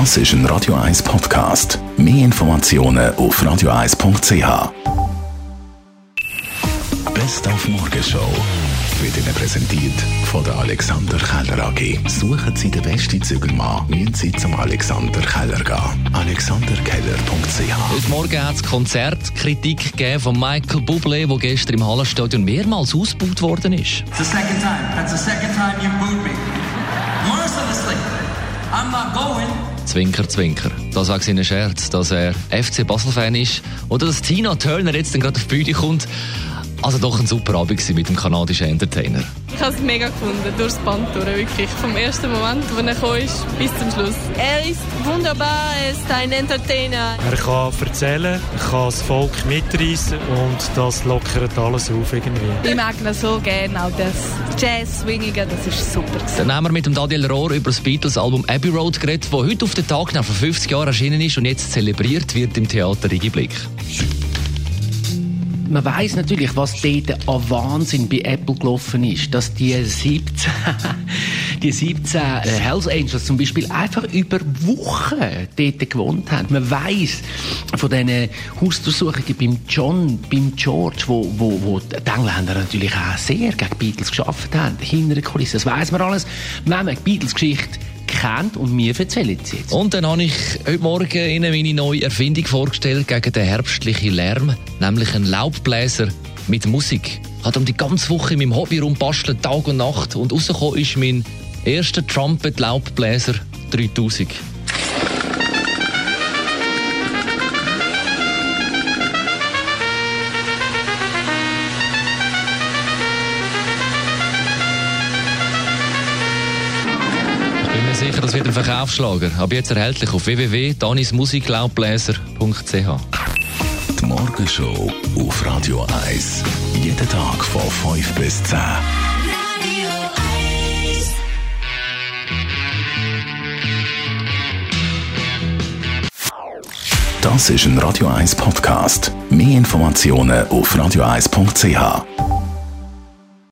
Das ist ein Radio 1 Podcast. Mehr Informationen auf radio1.ch. Best auf Morgenshow wird Ihnen präsentiert von der Alexander Keller AG. Suchen Sie den besten Zügelmann, müssen Sie zum Alexander Keller gehen. AlexanderKeller.ch Heute Morgen hat es Konzertkritik gegeben von Michael Bublé, der gestern im Hallenstadion mehrmals ausgebaut worden ist. It's the second time. That's the second time you've booed me. Mercilessly. I'm not going. Zwinker, Zwinker. Das war sein Scherz, dass er FC Basel-Fan ist oder dass Tina Turner jetzt gerade auf die Bühne kommt. Also doch ein super Abend mit dem kanadischen Entertainer. Ich habe es mega gefunden, durchs Band durch, wirklich. Vom ersten Moment, wo er gekommen ist, bis zum Schluss. Er ist wunderbar, er ist ein Entertainer. Er kann erzählen, er kann das Volk mitreißen und das lockert alles auf irgendwie. Ich mag ihn so gerne, auch das Jazz-Swingige, das ist super. gewesen. Dann haben wir mit dem Daniel Rohr über das Beatles-Album Abbey Road geredet, das heute auf den Tag nach vor 50 Jahren erschienen ist und jetzt zelebriert wird im Theater Blick. Man weiß natürlich, was dort an Wahnsinn bei Apple gelaufen ist, dass die 17, die 17 äh, Hells Angels zum Beispiel einfach über Wochen dort gewohnt haben. Man weiß von diesen Hausdurchsuchungen beim John, beim George, wo, wo, wo die Engländer natürlich auch sehr gegen Beatles geschafft haben, hinter der Kulisse. Das weiß man alles. Wenn man die Beatles-Geschichte kennt und mir erzählen sie jetzt. Und dann habe ich heute Morgen Ihnen meine neue Erfindung vorgestellt gegen den herbstlichen Lärm, nämlich einen Laubbläser mit Musik. Ich habe um die ganze Woche in meinem Hobby rumbastelt, Tag und Nacht. Und rausgekommen ist mein erster Trumpet-Laubbläser 3000. mir sicher, das wird ein Verkaufsschlager. Ab jetzt erhältlich auf www.danismusiklaubbläser.ch. Die Morgenshow auf Radio 1. Jeden Tag von 5 bis 10. Das ist ein Radio 1 Podcast. Mehr Informationen auf radio1.ch.